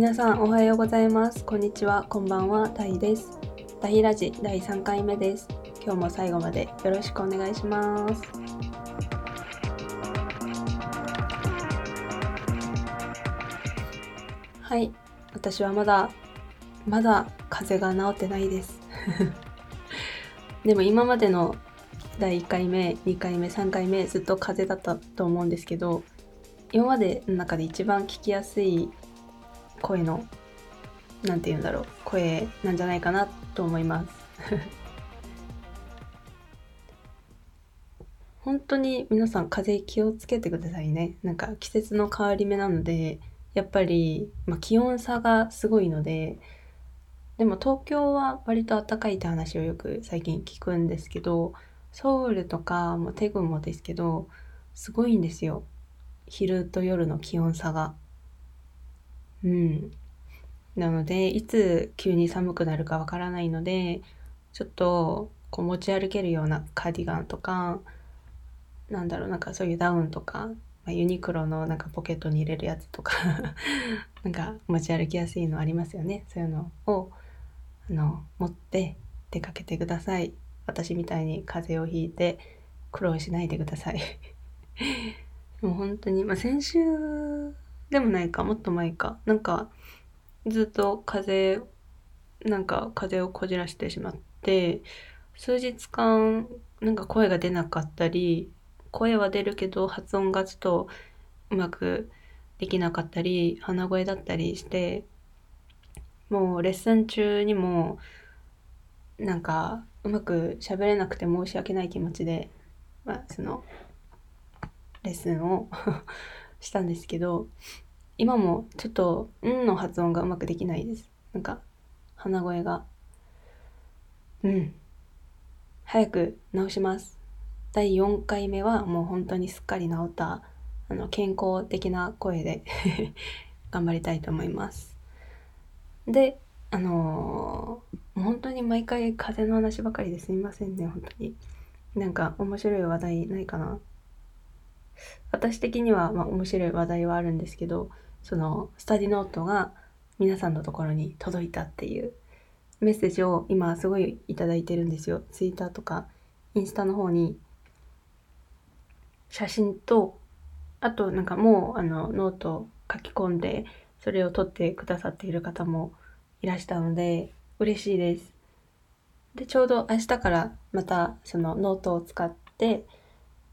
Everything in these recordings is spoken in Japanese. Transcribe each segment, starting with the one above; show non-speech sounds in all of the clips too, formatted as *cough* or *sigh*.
皆さんおはようございます。こんにちは。こんばんはタイです。タイラジ第3回目です。今日も最後までよろしくお願いします。はい。私はまだまだ風邪が治ってないです。*laughs* でも今までの第1回目2回目3回目ずっと風邪だったと思うんですけど今までの中で一番聞きやすい声の何て言うんだろう声なんじゃないかなと思います。*laughs* 本当に皆さん風邪気をつけてくださいね。なんか季節の変わり目なのでやっぱり、まあ、気温差がすごいのででも東京は割と暖かいって話をよく最近聞くんですけどソウルとかもテグもですけどすごいんですよ。昼と夜の気温差が。うん。なのでいつ急に寒くなるかわからないのでちょっとこう持ち歩けるようなカーディガンとかなんだろうなんかそういうダウンとか、まあ、ユニクロのなんかポケットに入れるやつとか *laughs* なんか持ち歩きやすいのありますよねそういうのをあの持って出かけてください。私みたいに風邪をひいて苦労しないでください *laughs* もう本当に、まあ、先週でもないかもっと前か。なんかずっと風邪なんか風邪をこじらしてしまって数日間なんか声が出なかったり声は出るけど発音がちょっとうまくできなかったり鼻声だったりしてもうレッスン中にもなんかうまく喋れなくて申し訳ない気持ちで、まあ、そのレッスンを *laughs* したんですけど今もちょっと「ん」の発音がうまくできないです。なんか鼻声が。うん。早く治します。第4回目はもう本当にすっかり治ったあの健康的な声で *laughs* 頑張りたいと思います。であのー、本当に毎回風の話ばかりですみませんね本当に。なんか面白い話題ないかな私的にはまあ面白い話題はあるんですけどそのスタディノートが皆さんのところに届いたっていうメッセージを今すごいいいてるんですよツイッターとかインスタの方に写真とあとなんかもうあのノート書き込んでそれを撮ってくださっている方もいらしたので嬉しいです。でちょうど明日からまたそのノートを使って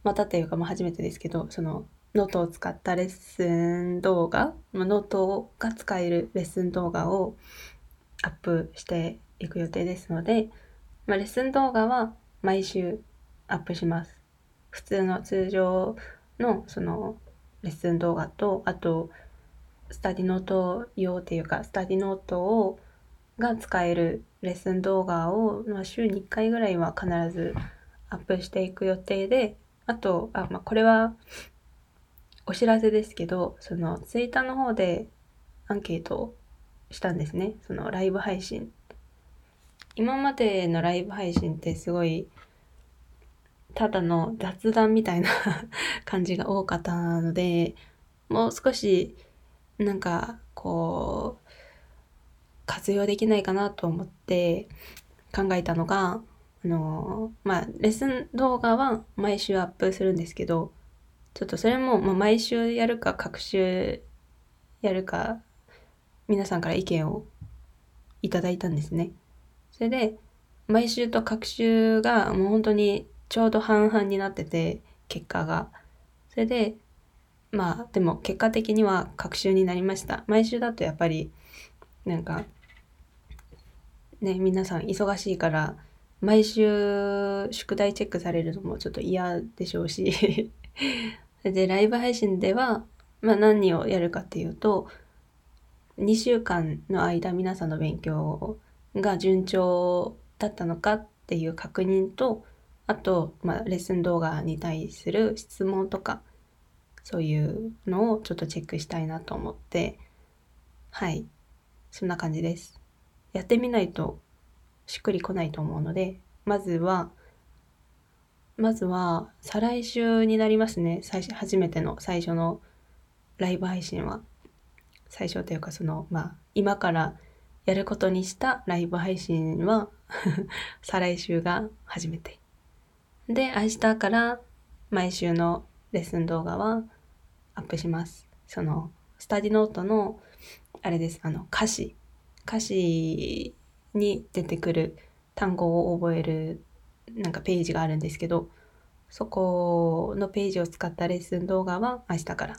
またっていうかまあ初めてですけどそのノートを使ったレッスン動画、まあ、ノートが使えるレッスン動画をアップしていく予定ですので、まあ、レッスン動画は毎週アップします。普通の通常のそのレッスン動画とあとスタディノート用っていうかスタディノートをが使えるレッスン動画を、まあ、週に1回ぐらいは必ずアップしていく予定であとあ、まあ、これはお知らせですけどそのツイッターの方でアンケートをしたんですね。そのライブ配信。今までのライブ配信ってすごいただの雑談みたいな *laughs* 感じが多かったのでもう少しなんかこう活用できないかなと思って考えたのがあのまあレッスン動画は毎週アップするんですけどちょっとそれも、ま、毎週やるか各週やるか皆さんから意見をいただいたんですね。それで毎週と各週がもう本当にちょうど半々になってて結果が。それでまあでも結果的には隔週になりました毎週だとやっぱりなんかね皆さん忙しいから毎週宿題チェックされるのもちょっと嫌でしょうし。*laughs* でライブ配信では、まあ、何をやるかっていうと2週間の間皆さんの勉強が順調だったのかっていう確認とあと、まあ、レッスン動画に対する質問とかそういうのをちょっとチェックしたいなと思って。はい。そんな感じです。やってみないとしっくりこないと思うのでまずはまずは再来週になりますね最初初めての最初のライブ配信は最初というかその、まあ、今からやることにしたライブ配信は *laughs* 再来週が初めて。で、明日から毎週のレッスン動画はアップします。その、スタディノートの、あれです、あの、歌詞。歌詞に出てくる単語を覚えるなんかページがあるんですけどそこのページを使ったレッスン動画は明日から。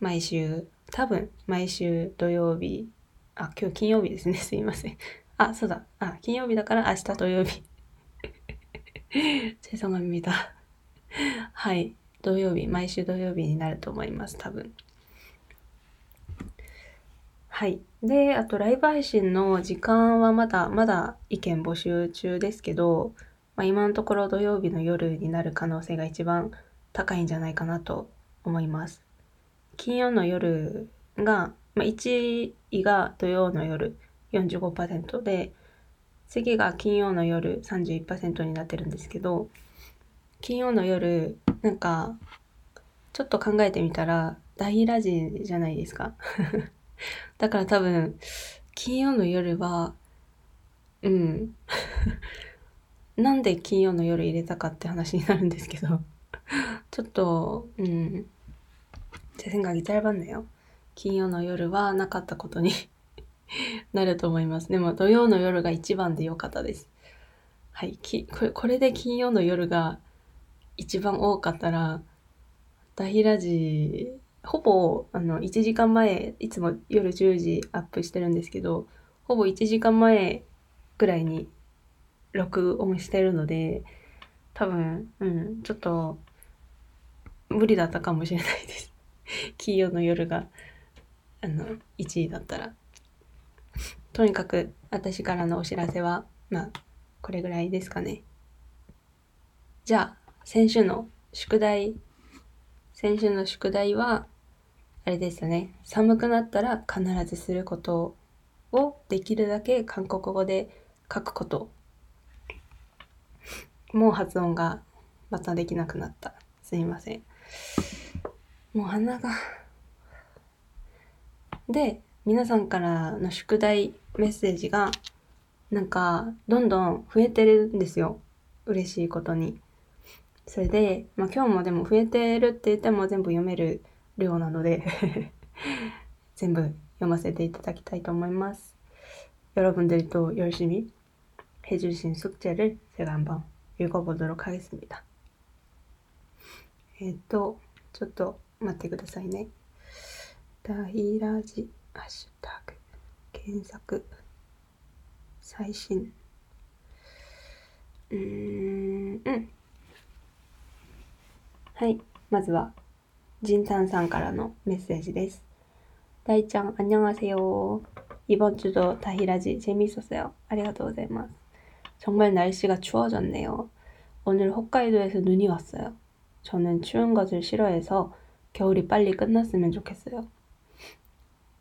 毎週多分毎週土曜日。あ今日金曜日ですね。すいません。あそうだ。あ金曜日だから明日土曜日。*laughs* チェさが見た。はい。土曜日毎週土曜日になると思います多分。はい。で、あとライブ配信の時間はまだ、まだ意見募集中ですけど、まあ、今のところ土曜日の夜になる可能性が一番高いんじゃないかなと思います。金曜の夜が、まあ、1位が土曜の夜45%で、次が金曜の夜31%になってるんですけど、金曜の夜、なんか、ちょっと考えてみたら、大ラジじゃないですか。*laughs* だから多分、金曜の夜は、うん。*laughs* なんで金曜の夜入れたかって話になるんですけど*laughs* ちょっと、うん。제 생각이짧았네 요。 金曜の夜はなかったことになると思います。でも土曜の夜が一番で良かったです。はい。きこれこれで金曜の夜が一番多かったら、大ラジ、 ほぼあの1時間前、いつも夜10時アップしてるんですけど、ほぼ1時間前ぐらいに録音してるので、多分、うん、ちょっと、無理だったかもしれないです。*laughs* 金曜の夜が、あの、1位だったら。とにかく、私からのお知らせは、まあ、これぐらいですかね。じゃあ、先週の宿題、先週の宿題は、あれですよね。寒くなったら必ずすることをできるだけ韓国語で書くこともう発音がまたできなくなった。すいません。もう鼻が。で、皆さんからの宿題メッセージが、なんか、どんどん増えてるんですよ。嬉しいことに。それで、まあ今日もでも増えてるって言っても全部読める量なので*laughs* 全部読ませていただきたいと思います。여러분들도열심히해주신숙제를제가한번 읽어보도록 하겠습니다. えっと、 ちょっと待ってくださいね. 다이라지 하시타그検索 最新 음, 음. はい、まずは、ジンタンさんからのメッセージです。大ちゃん、 안녕하세요. 이번 주도 다히라지 재밌었어요. ありがとうございます. 정말 날씨가 추워졌네요. 오늘 홋카이도에서 눈이 왔어요. 저는 추운 것을 싫어해서 겨울이 빨리 끝났으면 좋겠어요.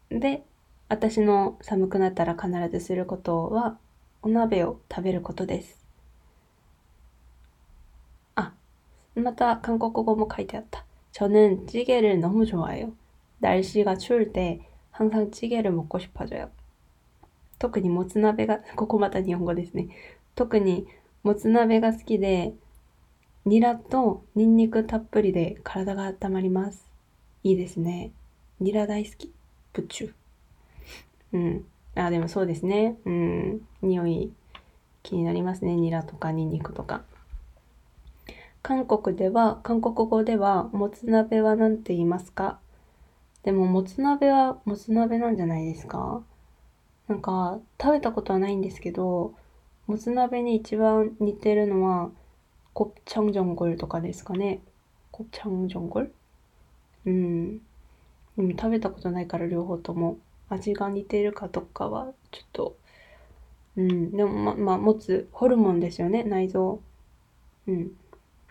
근데 私の寒くなったら必ずすることはお鍋を食べることです. また 한국어も書いてあった. 저는 찌개를 너무 좋아해요. 날씨가 추울 때 항상 찌개를 먹고 싶어져요. 特にもつ鍋が*laughs* ここまた日本語ですね特にもつ鍋が好きで、ニラとニンニクたっぷりで体が温まります。いいですね。ニラ大好き。プチュ。うん。あ、でもそうですね。うん。匂い気になりますね。ニラとかニンニクとか。 韓国では、韓国語では、もつ鍋は何て言いますか？でも、もつ鍋はもつ鍋なんじゃないですか？なんか、食べたことはないんですけど、もつ鍋に一番似てるのは、コプチャンジョンゴルとかですかね？コプチャンジョンゴルうん。でも食べたことないから両方とも味が似てるかどかはちょっと、うん。でもま、まあ、つホルモンですよね、内臓。うん。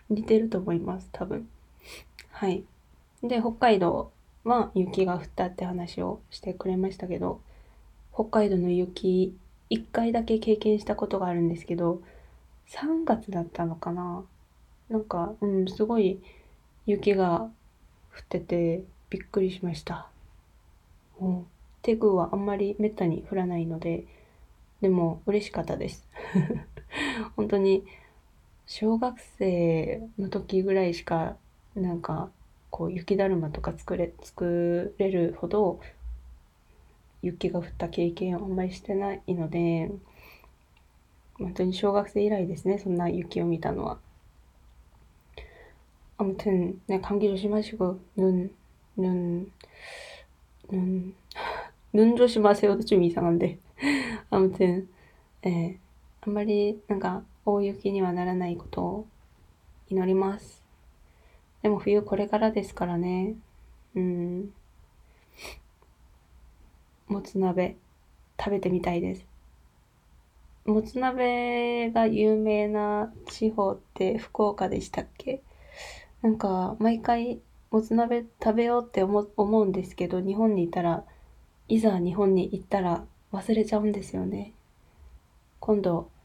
似てると思います、多分。はい。で、北海道は雪が降ったって話をしてくれましたけど、北海道の雪一回だけ経験したことがあるんですけど、3月だったのかななんか、うん、すごい雪が降っててびっくりしました。もうテグはあんまりめったに降らないので、でも嬉しかったです。*laughs* 本当に小学生の時ぐらいしかなんかこう雪だるまとか作れ作れるほど雪が降った経験をあんまりしてないので本当に小学生以来ですねそんな雪を見たのは。아무튼네감기조심하시고눈눈눈눈조심하세요도좀이상한데 *laughs* *laughs* 아무튼えあんまりなんか 大雪にはならないことを祈ります。でも冬これからですからね。うん。もつ鍋食べてみたいです。もつ鍋が有名な地方って福岡でしたっけ？なんか毎回もつ鍋食べようって思思うんですけど日本にいたらいざ日本に行ったら忘れちゃうんですよね。今度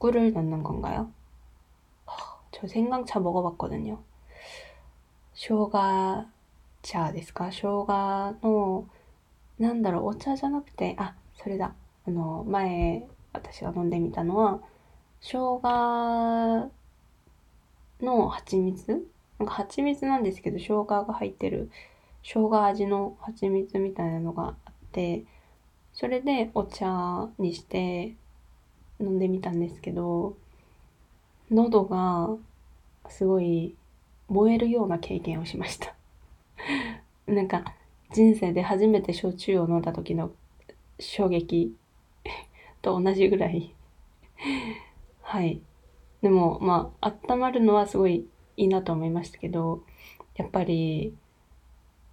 꿀을 넣는 건가요? 저 생강차 먹어봤거든요. 쇼가 차 ですか? 쇼가 のなんだろう 오차 じゃなくてあそれだあの前私が飲んでみたのは生姜の蜂蜜なんか蜂蜜なんですけど生姜味の蜂蜜みたいなのがあってそれでお茶にして 飲んでみたんですけど、喉がすごい燃えるような経験をしました *laughs* なんか人生で初めて焼酎を飲んだ時の衝撃 *laughs* と同じぐらいはい。でも、まあ、温まるのはすごいいいなと思いましたけど、やっぱり、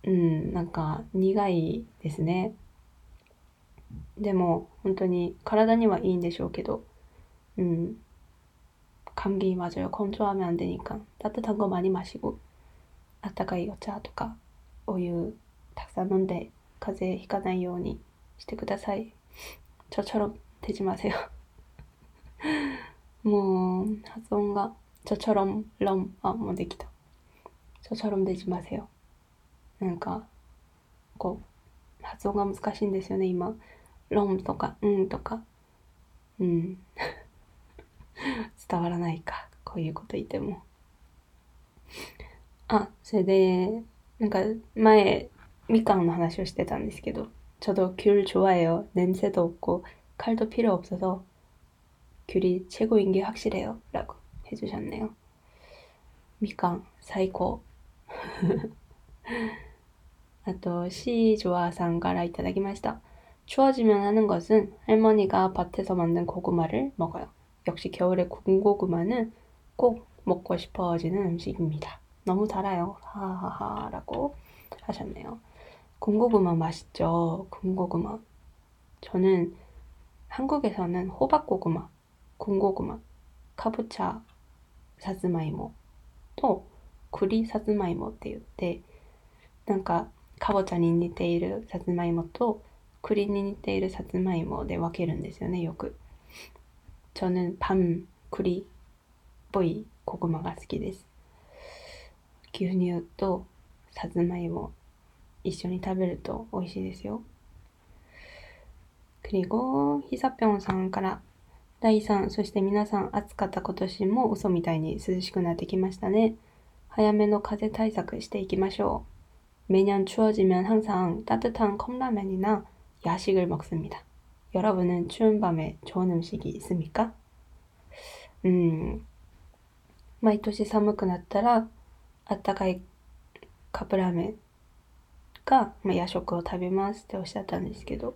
うん、なんか苦いですね。でも本当に体にはいいんでしょうけど음감기맞아요건조하면안되니까따뜻한거많이마시고아따가이오차とかお湯たくさん飲んで風邪ひかないようにしてください저처럼되지마세요もう発音が저처럼럼아もうできた저처럼되지마세요なんかこう発音が難しいんですよね今 ロンとか、うんとか、うん。*laughs* 伝わらないか。こういうこと言っても。あ、それで、なんか前、みかんの話をしてたんですけど、저도귤좋아해요냄새도없고칼도필요없어서귤이최고인게확실해요라고해주셨네요みかん最高*laughs* あと、シージョアさんからいただきました。 추워지면 하는 것은 할머니가 밭에서 만든 고구마를 먹어요. 역시 겨울에 군고구마는 꼭 먹고 싶어지는 음식입니다. 너무 달아요. 하하하 라고 하셨네요. 군고구마 맛있죠. 군고구마. 저는 한국에서는 호박고구마, 군고구마, 카부차 사즈마이모, 또 구리 사즈마이모 って言ってなんかかぼちゃに似ているさつまいもと 栗に似ているさつまいもで分けるんですよねよく저는밤栗っぽい고구마が好きです牛乳とさつまいも一緒に食べると美味しいですよ그리고희사병さんから第3、そして皆さん暑かった今年も嘘みたいに涼しくなってきましたね。早めの風対策していきましょう。매년추워지면항상따뜻한컵라면이나 야식을 먹습니다. 여러분은 추운 밤에 좋은 음식이 있습니까? 음, 毎年寒くなったらあったかいカップラーメンが、まあ、夜食を食べますっておっしゃったんですけど、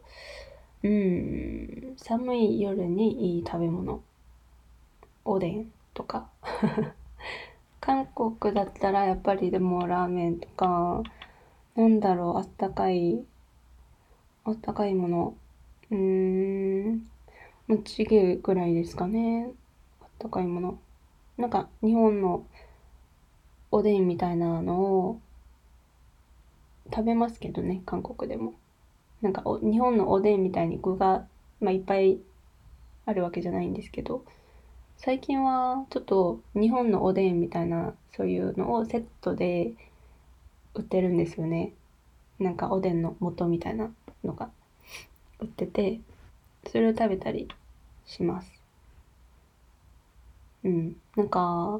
음, 寒い夜にいい食べ物。おでんとか。韓国だったらやっぱりでもラーメンとか、なんだろう、あったかい あったかいものうーん、ちげぐらいですかね。あったかいもの。なんか日本のおでんみたいなのを食べますけどね、韓国でも。なんか日本のおでんみたいに具が、まあ、いっぱいあるわけじゃないんですけど、最近はちょっと日本のおでんみたいなそういうのをセットで売ってるんですよね。なんかおでんの素みたいなのが売ってて、それを食べたりします。うん。なんか、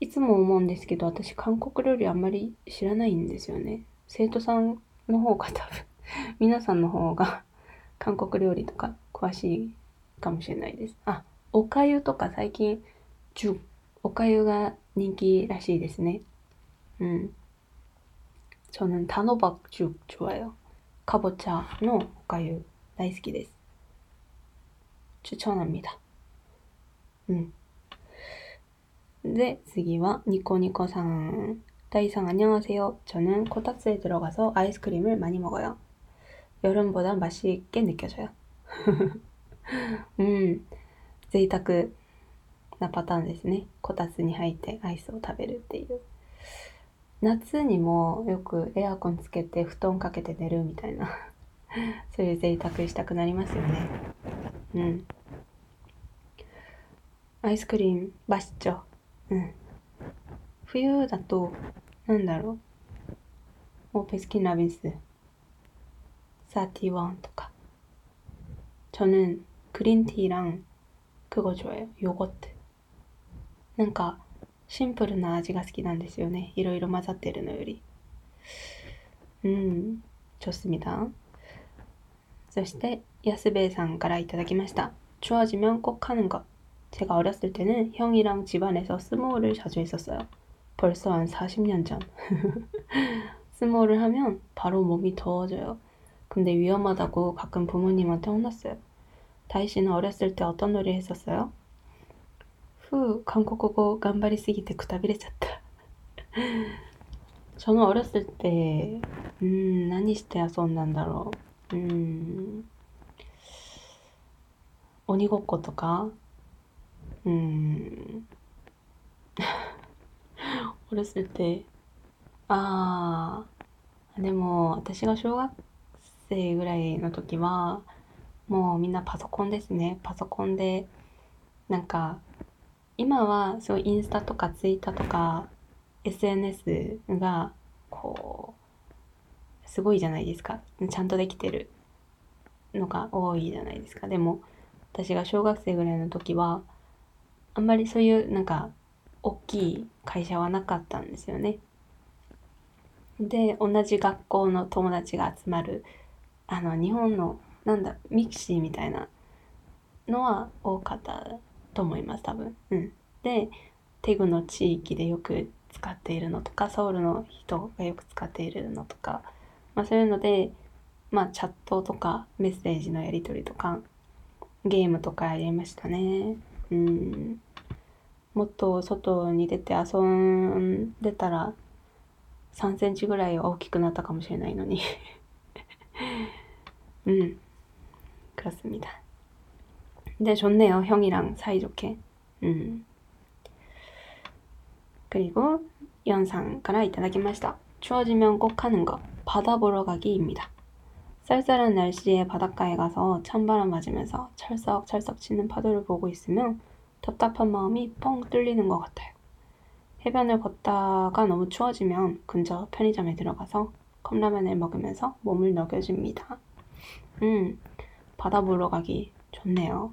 いつも思うんですけど、私韓国料理あんまり知らないんですよね。生徒さんの方が多分*laughs* 皆さんの方が*laughs* 韓国料理とか詳しいかもしれないです。あ、おかゆとか最近、おかゆが人気らしいですね。うん。저는단호박죽좋아요 かぼちゃのおかゆ大好きです。추천합니다うん。で、次はニコニコさん。大さん、안녕하세요저는코타츠에들어가서아이스크림을많이먹어요여름보다맛있게느껴져요*laughs* うん。贅沢なパターンですね。こたつに入ってアイスを食べるっていう。 夏にもよくエアコンつけて布団かけて寝るみたいな*laughs* そういう贅沢したくなりますよね。うん。アイスクリーム、バシチョ。うん。冬だと、なんだろう。オーペスキンラビス。31とか。저는그린티랑그거좋아해요요거트なんか シンプルな味が好きなんですよね。いろいろ混ざってるのより。うん、좋습니다そして、安兵衛さんからいただきました。좋아지면꼭하는 것。 제가어렸을때는형이랑집안에서스모를자주했었어요벌써한40년전 *laughs* 스모를하면바로몸이더워져요근데위험하다고가끔부모님한테혼났어요다희씨는어렸을때어떤놀이했었어요 ふう、韓国語頑張りすぎてくたびれちゃった。*laughs* 저는어렸을때ん、何して遊んだんだろう。うん、鬼ごっことかうん。어렸을때ああ、でも私が小学生ぐらいの時は、もうみんなパソコンですね。パソコンで、なんか 今はそうインスタとかツイッターとか SNS がこうすごいじゃないですか。ちゃんとできてるのが多いじゃないですか。でも私が小学生ぐらいの時はあんまりそういうなんか大きい会社はなかったんですよね。で同じ学校の友達が集まるあの日本のなんだ mixi みたいなのは多かったと思います多分。うん、でテグの地域でよく使っているのとかソウルの人がよく使っているのとか、まあ、そういうので、まあ、チャットとかメッセージのやり取りとかゲームとかやりましたね。うん。もっと外に出て遊んでたら3センチぐらい大きくなったかもしれないのに。*laughs* うん。クラスみたい。 다 네, 좋네요. 형이랑 사이좋게. 음. 그리고 연상から いただきました. 추워지면 꼭 하는 것. 바다 보러 가기입니다. 쌀쌀한 날씨에 바닷가에 가서 찬바람 맞으면서 철썩철썩 치는 파도를 보고 있으면 답답한 마음이 뻥 뚫리는 것 같아요. 해변을 걷다가 너무 추워지면 근처 편의점에 들어가서 컵라면을 먹으면서 몸을 녹여줍니다. 음, 바다 보러 가기 좋네요.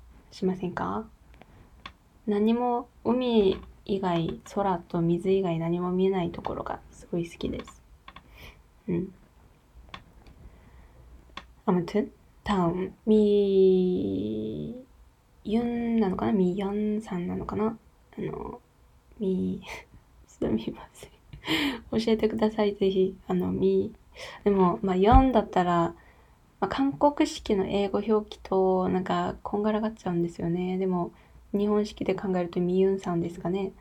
しませんか？何も海以外空と水以外何も見えないところがすごい好きです。うん。あ、トゥ、タ、たん、みゆんなのかな？みヨんさんなのかな？あの、み、すみません。*laughs* 教えてください、ぜひ。あの、み、でも、まあ、4だったら、まあ、韓国式の英語表記と、なんか、こんがらがっちゃうんですよね。でも、日本式で考えるとみゆんさんですかね。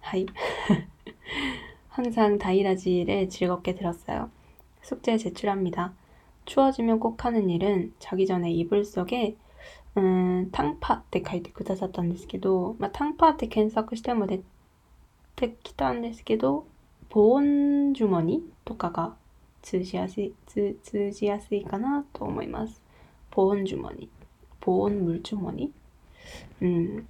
はい。*laughs* 항상다이라지를즐겁게들었어요 숙제제출합니다 추워지면 꼭 하는 일은 자기 전에 이불 속에 음, 탕파 って書いてくださったんですけど、まあ、タンパって検索しても出てきたんですけど、ボーンジュモニとかが 通じやすい、通じやすいかなと思います。ボーンジュモニ。ボーン물주머니 음,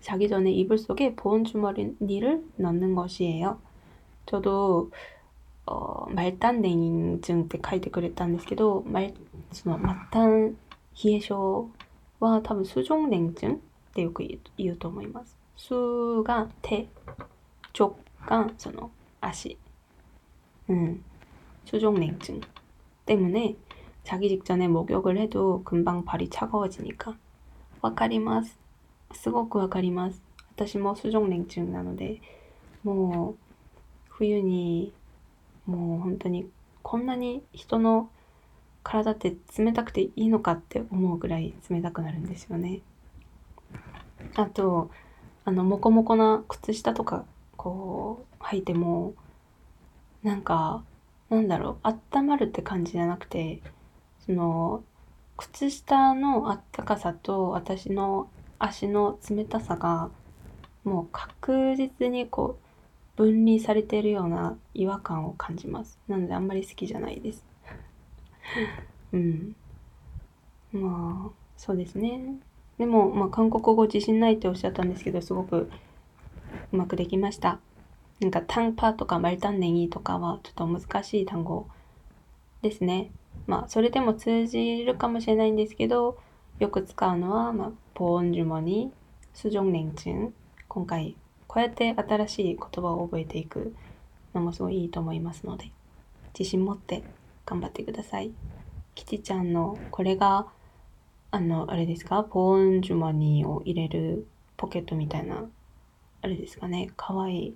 자기 전에 이불 속에 보온 주머니를 넣는 것이에요. 저도 어, 말단 냉증 때書いてくれたんですけど、말, その末端冷え症は多分수족냉증ってよく言うと思います。수가手、쪽がその足。うん。 수족냉증 때문에 자기 직전에 목욕을 해도 금방 발이 차가워지니까. わかります。すごくわかります。私も수족냉증なので、もう冬にもう本当にこんなに人の体って冷たくていいのかって思うぐらい冷たくなるんですよね。あと、あの、もこもこな靴下とか、こう、履いても、なんか、 なんだろう、温まるって感じじゃなくて、その、靴下のあったかさと私の足の冷たさがもう確実にこう分離されてるような違和感を感じます。なのであんまり好きじゃないです。*laughs* うん。まあ、そうですね。でも、まあ、韓国語自信ないっておっしゃったんですけど、すごくうまくできました。なんか、タンパとかマルタンネギとかはちょっと難しい単語ですね。まあ、それでも通じるかもしれないんですけど、よく使うのは、まあ、ポーンジュモニ、スジョンレンチン。今回、こうやって新しい言葉を覚えていくのもすごいいいと思いますので、自信持って頑張ってください。キティちゃんのこれが、あの、あれですか？ポーンジュモニを入れるポケットみたいな、あれですかね？かわいい。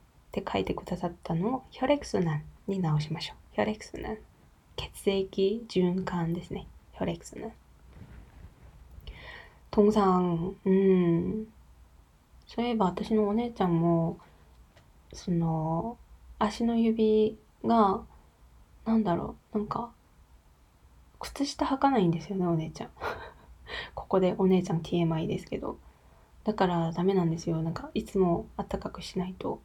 って書いてくださったのをヒョレクスナンに直しましょう。ヒョレクスナン。血液循環ですね。ヒョレクスナン。通常、うん。そういえば私のお姉ちゃんも、その、足の指が、なんだろう、なんか、靴下履かないんですよね、お姉ちゃん。*laughs* ここでお姉ちゃん TMI ですけど。だからダメなんですよ。なんか、いつもあったかくしないと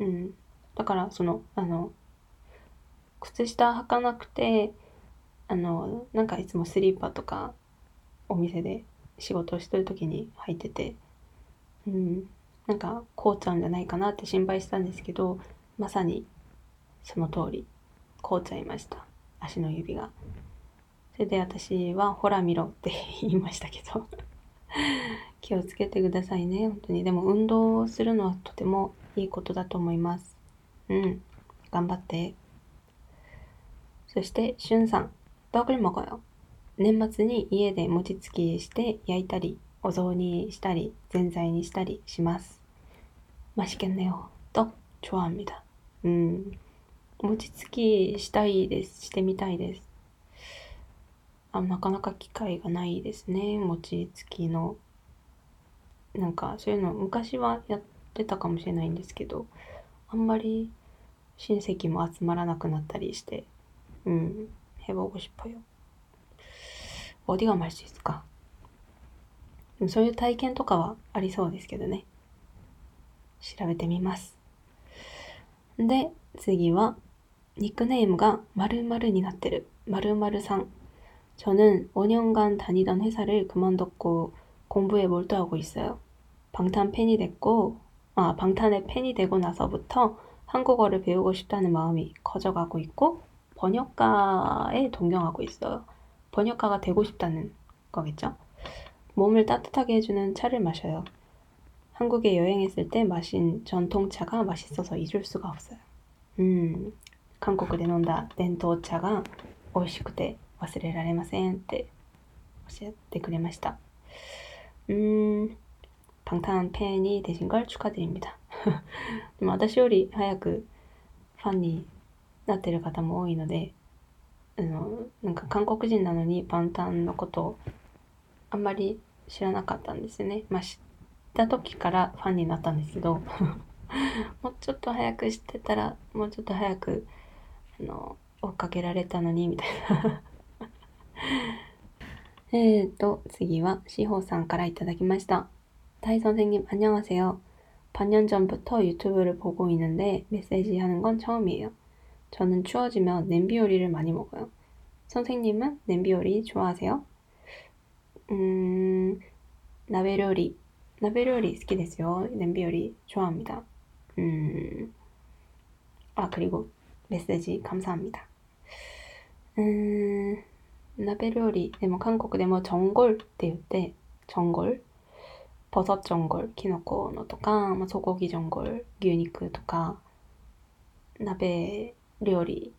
うん。だから、その、あの、靴下履かなくて、あの、なんかいつもスリーパーとか、お店で仕事をしてる時に履いてて、うん、なんか凍っちゃうんじゃないかなって心配したんですけど、まさにその通り凍っちゃいました。足の指が。それで私はほら見ろって言いましたけど *laughs* 気をつけてくださいね、本当に。でも運動するのはとてもいいことだと思います。うん。頑張って。そして、しゅんさん。떡을먹어요年末に家で餅つきして焼いたり、お雑煮したり、ぜんざいにしたりします。맛있겠네요떡좋아합니다うん。餅つきしたいです。してみたいです。あなかなか機会がないですね。餅つきの。なんかそういうの昔はやっ てたかもしれないんですけど、あんまり親戚も集まらなくなったりして、うん、해보고싶어요 어디가말수있을까そういう体験とかはありそうですけどね。調べてみます。で、次は、ニックネームが〇〇になってる。〇〇さん。 저는 5년간 다니던 회사를 그만뒀고 공부에 몰두하고 있어요. 방탄 팬이 됐고, 아, 방탄의 팬이 되고 나서부터 한국어를 배우고 싶다는 마음이 커져가고 있고, 번역가에 동경하고 있어요. 번역가가 되고 싶다는 거겠죠? 몸을 따뜻하게 해주는 차를 마셔요. 한국에 여행했을 때 마신 전통차가 맛있어서 잊을 수가 없어요. 음, 한국で 飲んだ 伝統茶が 美味しくて 忘れられませんって教えてくれました。 음, 방탄 팬이 되신 걸 축하드립니다. でも私より早くファンになってる方も多いので、あの、なんか韓国人なのにバンタンのことあんまり知らなかったんですよね。まあ、った時からファンになったんですけど*laughs* もうちょっと早く知ってたらもうちょっと早くあの追っかけられたのにみたいな*laughs* えっと次は志保さんからいただきました タイ선생님안녕하세요반년전부터 유튜브를보고있는데메시지하는건처음이에요저는추워지면냄비요리를많이먹어요선생님은냄비요리좋아하세요음나베요리鍋料理好きですよ。냄비요리좋아합니 다。 うん。あ、그리고메시지감사합니 다。 うん。鍋料理。でも韓国でもジョンゴルって言って、ジョンゴル 버섯전골キノコのとか、まあ、ソゴギジョンゴル牛肉とか、鍋料理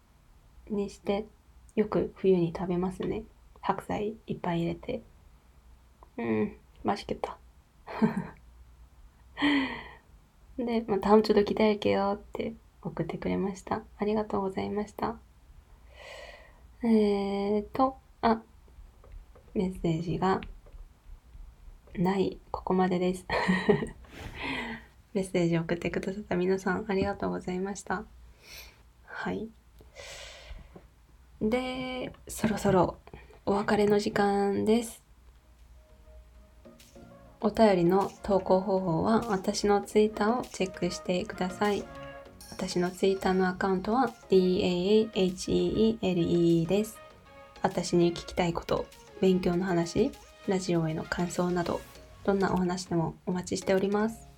にして、よく冬に食べますね。白菜いっぱい入れて。うん、맛있겠다で、*laughs* また다음주도기대할게요って送ってくれました。ありがとうございました。えーと、あ、メッセージが ない。ここまでです。*laughs* メッセージを送ってくださった皆さんありがとうございました。はい。で、そろそろお別れの時間です。お便りの投稿方法は私のツイッターをチェックしてください。私のツイッターのアカウントは DAAHEELE です。私に聞きたいこと、勉強の話、ラジオへの感想など、どんなお話でもお待ちしております。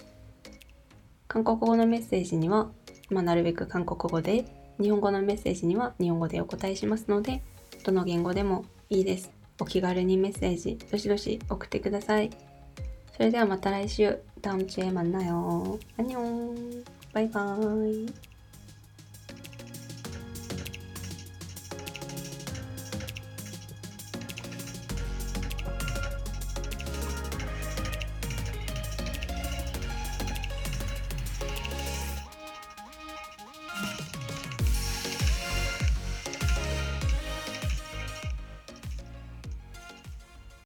韓国語のメッセージには、まあ、なるべく韓国語で、日本語のメッセージには日本語でお答えしますので、どの言語でもいいです。お気軽にメッセージ、どしどし送ってください。それではまた来週、ダウンチェ만나요안녕バイバイ